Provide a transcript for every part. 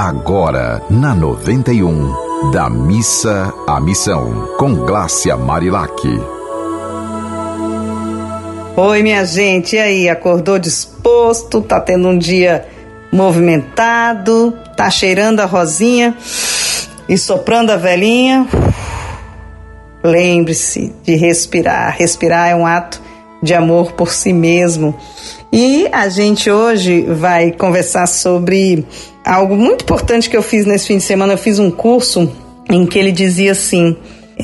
Agora, na 91, da missa à missão, com Glácia Marilac. Oi, minha gente, e aí? Acordou disposto? Tá tendo um dia movimentado? Tá cheirando a rosinha e soprando a velhinha? Lembre-se de respirar. Respirar é um ato de amor por si mesmo. E a gente hoje vai conversar sobre algo muito importante que eu fiz nesse fim de semana. Eu fiz um curso em que ele dizia assim: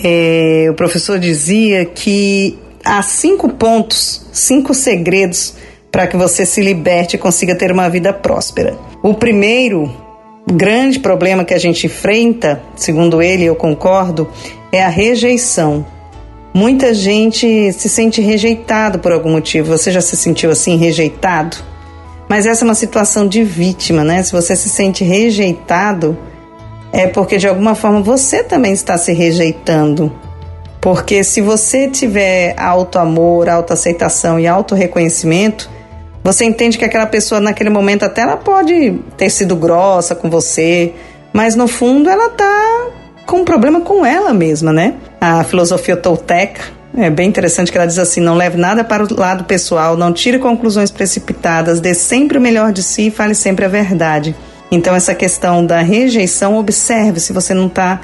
é, o professor dizia que há cinco pontos, cinco segredos para que você se liberte e consiga ter uma vida próspera. O primeiro grande problema que a gente enfrenta, segundo ele, eu concordo, é a rejeição. Muita gente se sente rejeitado por algum motivo. Você já se sentiu assim, rejeitado? Mas essa é uma situação de vítima, né? Se você se sente rejeitado, é porque de alguma forma você também está se rejeitando. Porque se você tiver auto-amor, auto-aceitação e auto-reconhecimento, você entende que aquela pessoa naquele momento até ela pode ter sido grossa com você, mas no fundo ela tá com um problema com ela mesma, né? A filosofia tolteca é bem interessante que ela diz assim: não leve nada para o lado pessoal, não tire conclusões precipitadas, dê sempre o melhor de si e fale sempre a verdade. Então, essa questão da rejeição, observe se você não está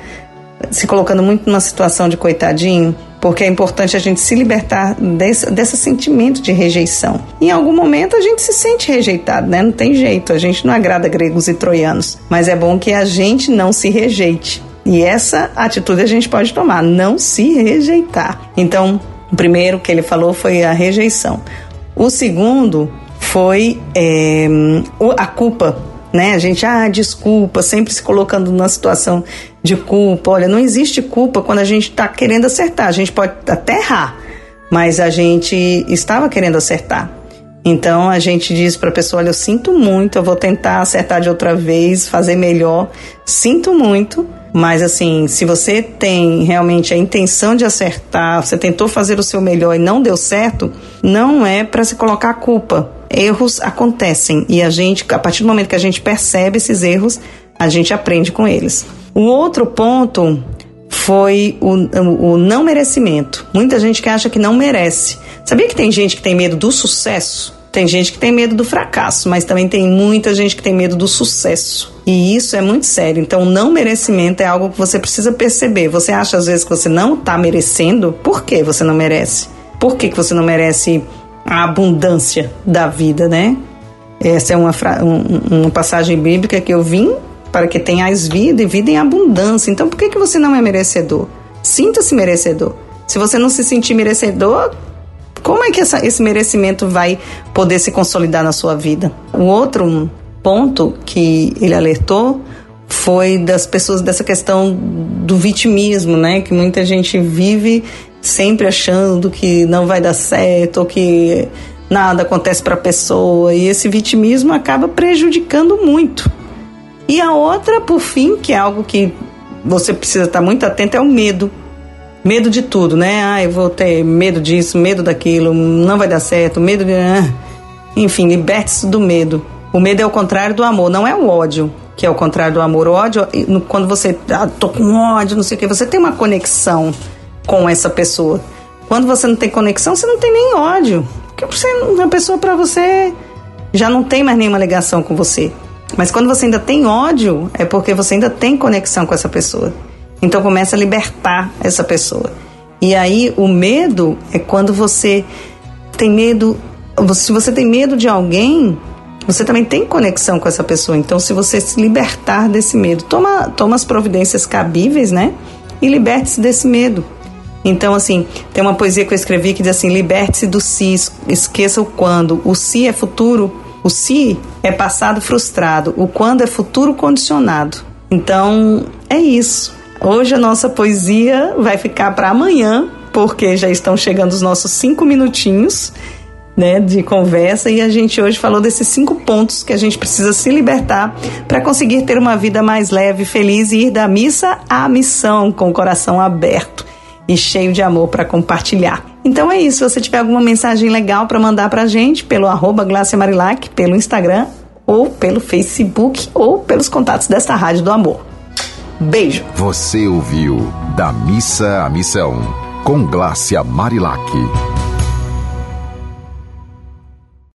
se colocando muito numa situação de coitadinho, porque é importante a gente se libertar desse, desse sentimento de rejeição. Em algum momento a gente se sente rejeitado, né? Não tem jeito, a gente não agrada gregos e troianos, mas é bom que a gente não se rejeite. E essa atitude a gente pode tomar, não se rejeitar. Então, o primeiro que ele falou foi a rejeição. O segundo foi é, a culpa, né? A gente, ah, desculpa, sempre se colocando numa situação de culpa. Olha, não existe culpa quando a gente está querendo acertar. A gente pode até errar, mas a gente estava querendo acertar. Então a gente diz para a pessoa: olha, eu sinto muito, eu vou tentar acertar de outra vez, fazer melhor. Sinto muito, mas assim, se você tem realmente a intenção de acertar, você tentou fazer o seu melhor e não deu certo, não é para se colocar a culpa. Erros acontecem e a gente, a partir do momento que a gente percebe esses erros, a gente aprende com eles. O outro ponto foi o, o, o não merecimento. Muita gente que acha que não merece. Sabia que tem gente que tem medo do sucesso? Tem gente que tem medo do fracasso, mas também tem muita gente que tem medo do sucesso. E isso é muito sério. Então, não merecimento é algo que você precisa perceber. Você acha às vezes que você não está merecendo? Por que você não merece? Por que, que você não merece a abundância da vida, né? Essa é uma, um, uma passagem bíblica que eu vim para que tenhais vida e vida em abundância. Então, por que, que você não é merecedor? Sinta-se merecedor. Se você não se sentir merecedor, como é que essa, esse merecimento vai poder se consolidar na sua vida? O outro ponto que ele alertou foi das pessoas dessa questão do vitimismo, né? Que muita gente vive sempre achando que não vai dar certo ou que nada acontece para a pessoa e esse vitimismo acaba prejudicando muito. E a outra, por fim, que é algo que você precisa estar muito atento, é o medo. Medo de tudo, né? Ah, eu vou ter medo disso, medo daquilo, não vai dar certo, medo de. Ah. Enfim, liberte-se do medo. O medo é o contrário do amor, não é o ódio, que é o contrário do amor. O ódio, quando você. Ah, tô com ódio, não sei o que, você tem uma conexão com essa pessoa. Quando você não tem conexão, você não tem nem ódio. Porque você, a pessoa para você já não tem mais nenhuma ligação com você. Mas quando você ainda tem ódio, é porque você ainda tem conexão com essa pessoa. Então começa a libertar essa pessoa. E aí o medo é quando você tem medo. Se você tem medo de alguém, você também tem conexão com essa pessoa. Então, se você se libertar desse medo, toma, toma as providências cabíveis, né? E liberte-se desse medo. Então, assim, tem uma poesia que eu escrevi que diz assim: liberte-se do si, esqueça o quando. O si é futuro, o si é passado frustrado, o quando é futuro condicionado. Então, é isso. Hoje a nossa poesia vai ficar para amanhã, porque já estão chegando os nossos cinco minutinhos né, de conversa e a gente hoje falou desses cinco pontos que a gente precisa se libertar para conseguir ter uma vida mais leve, feliz e ir da missa à missão com o coração aberto e cheio de amor para compartilhar. Então é isso. Se você tiver alguma mensagem legal para mandar para a gente pelo arroba Marilac, pelo Instagram ou pelo Facebook ou pelos contatos desta Rádio do Amor. Beijo. Você ouviu Da Missa à Missão com Glácia Marilac.